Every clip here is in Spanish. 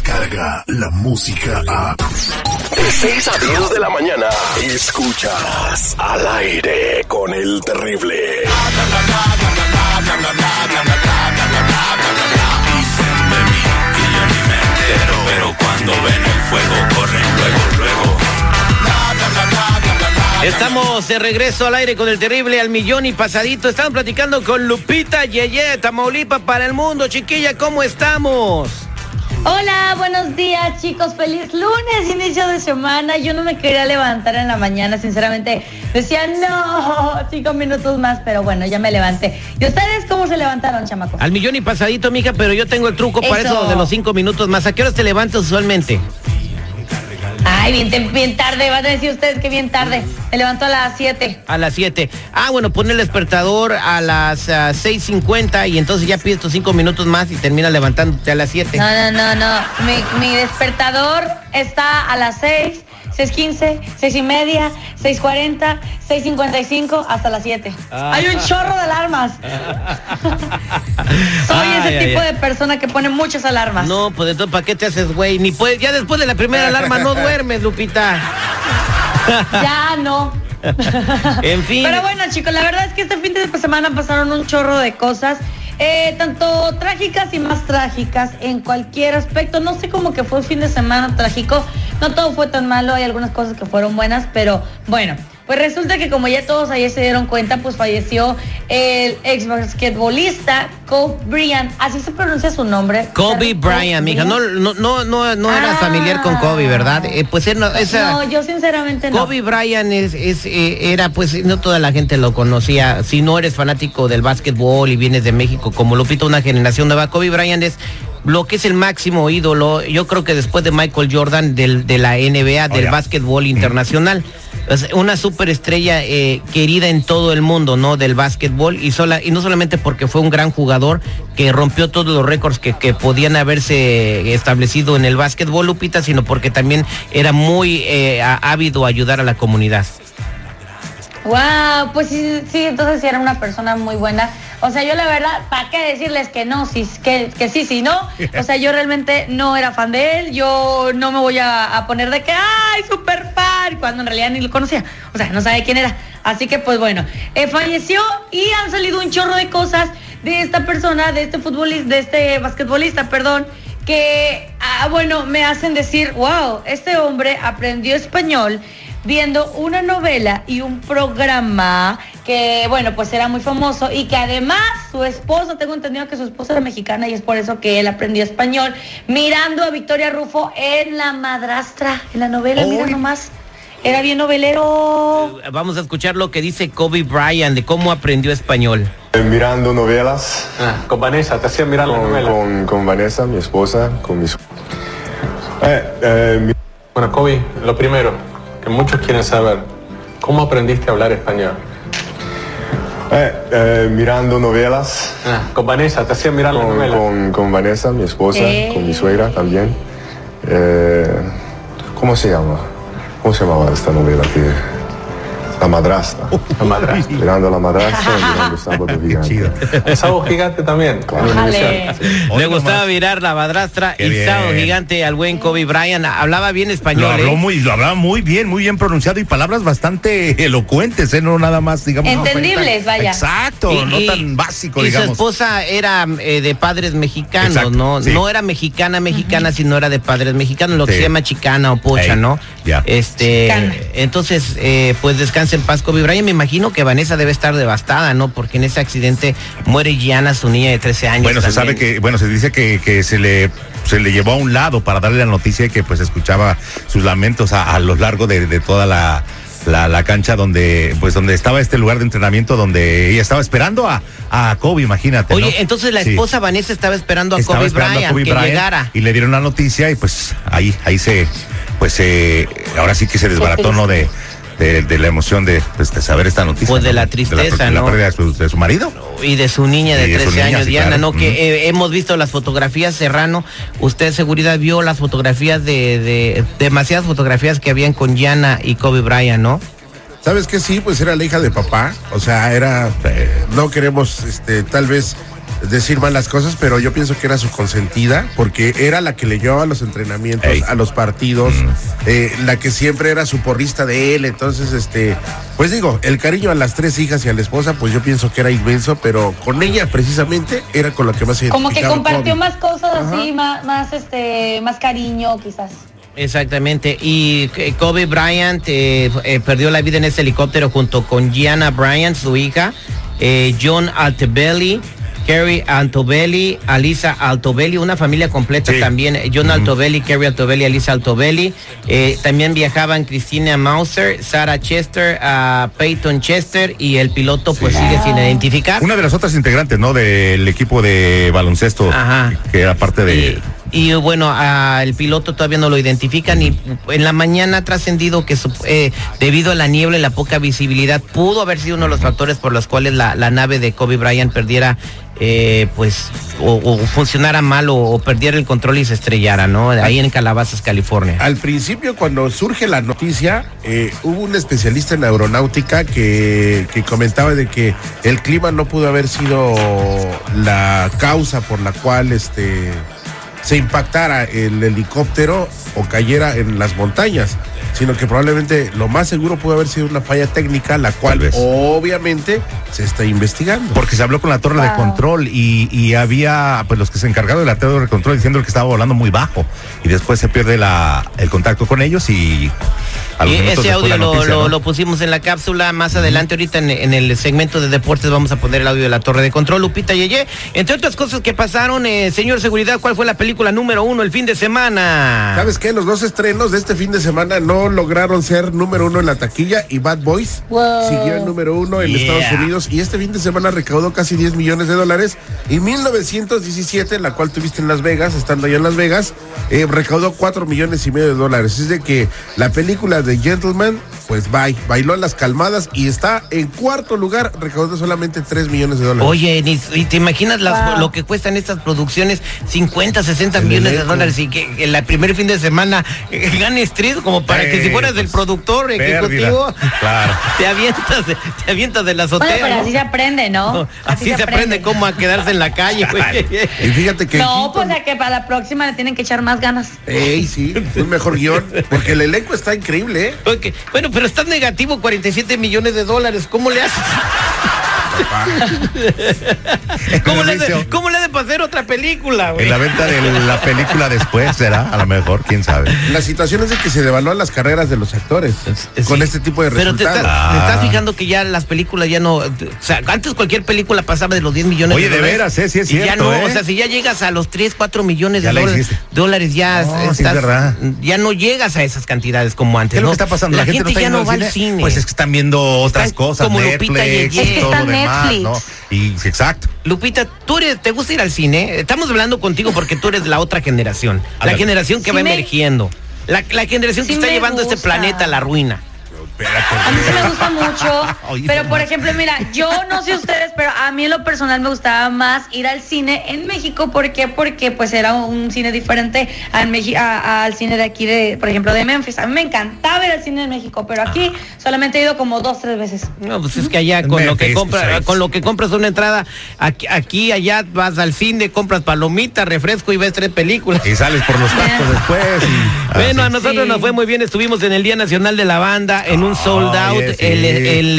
llega la música a... De 6 a 10 de la mañana, escuchas al aire con el terrible. pero cuando ven el fuego corren luego, luego. Estamos de regreso al aire con el terrible al millón y pasadito. Estamos platicando con Lupita Yeye, Tamaulipa para el mundo. Chiquilla, ¿cómo estamos? Hola, buenos días chicos, feliz lunes, inicio de semana. Yo no me quería levantar en la mañana, sinceramente. Decía, no, cinco minutos más, pero bueno, ya me levanté. ¿Y ustedes cómo se levantaron, chamacos? Al millón y pasadito, mija, pero yo tengo el truco para Eso. eso de los cinco minutos más. ¿A qué horas te levantas usualmente? Ay, bien, bien tarde, van a decir ustedes que bien tarde. Me levantó a las 7. A las 7. Ah, bueno, pone el despertador a las ah, 6.50 y entonces ya pides tus cinco minutos más y terminas levantándote a las 7. No, no, no, no. Mi, mi despertador está a las 6, 6.15, 6 y media, 6.40, 6.55 hasta las 7. Ah. Hay un chorro de alarmas. Soy ese tipo de persona que pone muchas alarmas. No, pues entonces, ¿para qué te haces, güey? Ni puedes, ya después de la primera alarma no duermes, Lupita. Ya no. En fin. Pero bueno, chicos, la verdad es que este fin de semana pasaron un chorro de cosas. eh, tanto trágicas y más trágicas en cualquier aspecto. No sé cómo que fue un fin de semana trágico. No todo fue tan malo, hay algunas cosas que fueron buenas, pero bueno. Pues resulta que como ya todos ayer se dieron cuenta, pues falleció el ex basquetbolista Kobe Bryant. Así se pronuncia su nombre. Kobe. Bryant, mija. No, no, no, no, no eras Ah. familiar con Kobe, ¿verdad? Eh, pues él no, esa, No, yo sinceramente no. Kobe Bryant es, es, eh, era, pues, no toda la gente lo conocía. Si no eres fanático del básquetbol y vienes de México, como Lupita, una generación nueva, Kobe Bryant es lo que es el máximo ídolo, yo creo que después de Michael Jordan del, de la NBA, del ya. básquetbol internacional. Es una superestrella eh, querida en todo el mundo, ¿no? Del básquetbol y sola y no solamente porque fue un gran jugador que rompió todos los récords que, que podían haberse establecido en el básquetbol, Lupita, sino porque también era muy eh, ávido a ayudar a la comunidad. Wow, pues sí, sí, entonces sí era una persona muy buena. O sea, yo la verdad, ¿para qué decirles que no? Si, que, que sí, sí, no. O sea, yo realmente no era fan de él. Yo no me voy a, poner de que, ay, súper fan, cuando en realidad ni lo conocía. O sea, no sabe quién era. Así que, pues bueno, eh, falleció y han salido un chorro de cosas de esta persona, de este futbolista, de este basquetbolista, perdón, que, ah, bueno, me hacen decir, wow, este hombre aprendió español viendo una novela y un programa que, bueno, pues era muy famoso y que además su esposa, tengo entendido que su esposa era mexicana y es por eso que él aprendió español, mirando a Victoria Rufo en La Madrastra, en la novela, mira nomás, era bien novelero. Vamos a escuchar lo que dice Kobe Bryant de cómo aprendió español. Mirando novelas Ah, con Vanessa, te hacía mirar la con, novela. con- con Vanessa, mi esposa, con mis... Eh, eh, mi- Bueno, Kobe, lo primero, que muchos quieren saber, ¿cómo aprendiste a hablar español? Eh, eh, mirando novelas Ah, con Vanessa, te hacía mirar la con, novela. con- con Vanessa, mi esposa, Eh. con mi suegra también. Eh, ¿Cómo se llama? ¿Cómo se llamaba esta novela? Que, la madrastra. La madrastra. Mirando a la madrastra, mirando Sábado Gigante. Chido. El sábado gigante también. Le gustaba mirar la madrastra Qué y bien. sábado gigante al buen Kobe Bryant. Hablaba bien Lo español, habló ¿eh? muy, lo hablaba muy bien, muy bien pronunciado y palabras bastante elocuentes, ¿eh? No nada más, digamos. Entendibles, vaya. Exacto, Y- no y- tan básico, y digamos. su esposa era eh, de padres mexicanos, Exacto, ¿no? sí. No era mexicana, mexicana, sino era de padres mexicanos, lo que se llama chicana o pocha, ¿no? ya. Este, Chicana. entonces, eh, pues descansa en paz Kobe Bryant. Me imagino que Vanessa debe estar devastada, ¿no? Porque en ese accidente muere Gianna, su niña de 13 años. Bueno, se sabe que, bueno, se dice que, que se le se le llevó a un lado para darle la noticia y que pues escuchaba sus lamentos a, a lo largo de, de toda la, la, la cancha donde pues donde estaba este lugar de entrenamiento donde ella estaba esperando a, a Kobe, imagínate. Oye, ¿no? entonces la Sí. esposa Vanessa estaba esperando a Estaba Kobe esperando a Bryant Kobe que Bryant llegara. y le dieron la noticia y pues ahí ahí se pues eh, ahora sí que se desbarató no de, de, de la emoción de, pues, de saber esta noticia Pues de ¿no? la tristeza, de la, ¿no? pérdida de su, de su marido Y de su niña de Y de su 13 niña, años, sí, Diana, claro. ¿no? Que eh, hemos visto las fotografías, Serrano. Usted, seguridad, vio las fotografías de, de- demasiadas fotografías que habían con Diana y Kobe Bryant, ¿no? ¿Sabes qué? Sí, pues era la hija de papá. O sea, era. eh, no queremos, este, tal vez decir malas cosas, pero yo pienso que era su consentida, porque era la que le llevaba los entrenamientos, Ey. a los partidos, eh, la que siempre era su porrista de él. Entonces, este, pues digo, el cariño a las tres hijas y a la esposa, pues yo pienso que era inmenso, pero con ella precisamente era con la que más se Como que compartió más cosas así, más, más, este, más cariño quizás. Exactamente. Y eh, Kobe Bryant eh, eh, perdió la vida en ese helicóptero junto con Gianna Bryant, su hija, eh, John Altobelli. Kerry Altobelli, Alisa Altobelli, una familia completa Sí. también. John Altobelli, Kerry Altobelli, Alisa Altobelli. Eh, también viajaban Cristina Mauser, Sarah Chester, ah, Peyton Chester y el piloto pues sigue sin identificar. Una de las otras integrantes, ¿no? Del equipo de baloncesto, Ajá. que era parte de... y, bueno, a el piloto todavía no lo identifican y en la mañana ha trascendido que eh, debido a la niebla y la poca visibilidad pudo haber sido uno de los factores por los cuales la, nave de Kobe Bryant perdiera eh, pues o, funcionara mal o, perdiera el control y se estrellara, ¿no? Ahí en Calabazas, California. Al principio, cuando surge la noticia, eh, hubo un especialista en aeronáutica que comentaba de que el clima no pudo haber sido la causa por la cual este se impactara el helicóptero o cayera en las montañas, sino que probablemente lo más seguro pudo haber sido una falla técnica, la cual obviamente se está investigando. Porque se habló con la torre de control y, y había pues los que se encargaron de la torre de control diciendo que estaba volando muy bajo y después se pierde la, el contacto con ellos y a los Y ese audio lo, noticia, lo- ¿no? lo pusimos en la cápsula. Más adelante, ahorita en, en el segmento de deportes, vamos a poner el audio de la torre de control. Lupita Yeye. Entre otras cosas que pasaron, eh, señor Seguridad, ¿cuál fue la película número uno el fin de semana? ¿Sabes qué? Los dos estrenos de este fin de semana no lograron ser número uno en la taquilla y Bad Boys Wow. siguió en número uno en Yeah. Estados Unidos y este fin de semana recaudó casi 10 millones de dólares y 1917, la cual tuviste en Las Vegas, estando allá en Las Vegas, eh, recaudó 4 millones y medio de dólares. Es de que la película de Gentleman, pues bye, bailó a las calmadas y está en cuarto lugar, recaudó solamente 3 millones de dólares. Oye, ni- ¿y te imaginas las- Wow. lo que cuestan estas producciones? 50, 60 El millones de dólares y que, que el primer fin de semana eh, gane Street como para que Eh, si fueras el pues, productor pérdida. ejecutivo, Claro. te avientas, de- te avientas de la Bueno, azotea. pero ¿no? así se aprende, ¿no? No, así se aprende cómo a quedarse en la calle, güey. Y fíjate que... No, pues a que para la próxima le tienen que echar más ganas. Ey, sí, un mejor guion, porque el elenco está increíble, ¿eh? Bueno, pero estás negativo 47 millones de dólares. ¿Cómo le haces? ¿Cómo le, Mauricio, ¿Cómo le para hacer otra película, güey? En la venta de la película después será, a lo mejor, quién sabe. La situación es de que se devalúan las carreras de los actores Sí. con este tipo de Pero te, resultados. estás- te estás Ah. fijando que ya las películas ya no. O sea, antes cualquier película pasaba de los 10 millones Oye, de de dólares. veras, eh, sí es y ya cierto, no, ¿eh? o sea, si ya llegas a los 3, 4 millones Ya de la dólares, ya No, sí es estás- verdad. ya no llegas a esas cantidades como antes. ¿Qué es lo ¿no? que está pasando? La, gente, no está ya no va al cine. cine. Pues es que están viendo otras Están cosas, como Lupita Netflix. Es que todo Netflix. ¿no? Y exacto. Lupita, tú eres, ¿te gusta ir al cine? Estamos hablando contigo porque tú eres la otra generación. La generación que Sí va me- emergiendo. La, la generación que está llevando este gusta. planeta a la ruina. A mí sí me gusta mucho, pero por ejemplo, mira, yo no sé ustedes, pero a mí en lo personal me gustaba más ir al cine en México. ¿Por qué? Porque pues era un cine diferente al, Meji- a- al cine de aquí, de, por ejemplo, de Memphis. A mí me encantaba ir al cine en México, pero aquí solamente he ido como dos, tres veces. No, pues es que allá con lo que Memphis, compras, pues, con lo que compras una entrada, aquí, aquí allá vas al cine, compras palomitas, refresco y ves tres películas. Y sales por los tacos después. y- Bueno, a nosotros Sí. nos fue muy bien. Estuvimos en el Día Nacional de la Banda, en un sold Oye, out. sí. El,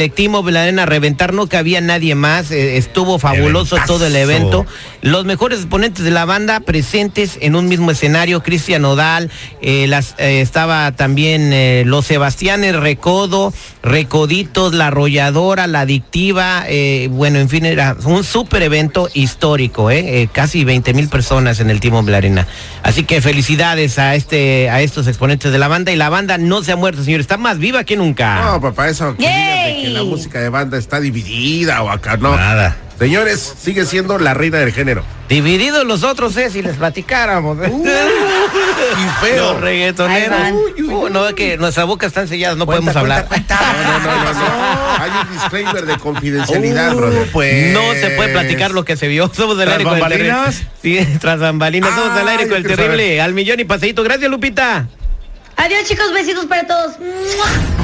el Timo la arena a reventar, no cabía nadie más. eh, estuvo fabuloso Eventazo. todo el evento. Los mejores exponentes de la banda presentes en un mismo escenario. Cristian Odal, eh, las, eh, estaba también eh, los Sebastianes Recodo, Recoditos, La Arrolladora, La Adictiva. eh, bueno, en fin, era un súper evento histórico. casi 20 mil personas en el Timo la arena. Así que felicidades a este a estos exponentes de la banda. Y la banda no se ha muerto, señor. Está más viva que nunca. No, papá, eso que de que la música de banda está dividida o acá no. Nada. Señores, sigue siendo la reina del género. Divididos los otros, eh, si les platicáramos. y feo. Los reggaetoneros. Van. Uy, uy, no, es que nuestras bocas están selladas, no podemos hablar. No, no, no, no, no. Hay un disclaimer de confidencialidad, brother. pues. No se puede platicar lo que se vio. Somos del ¿Tras aire con el terrible. bambalinas? Sí, tras bambalinas. Somos del aire Ah, con el terrible. Al millón y paseíto. Gracias, Lupita. Adiós chicos, besitos para todos.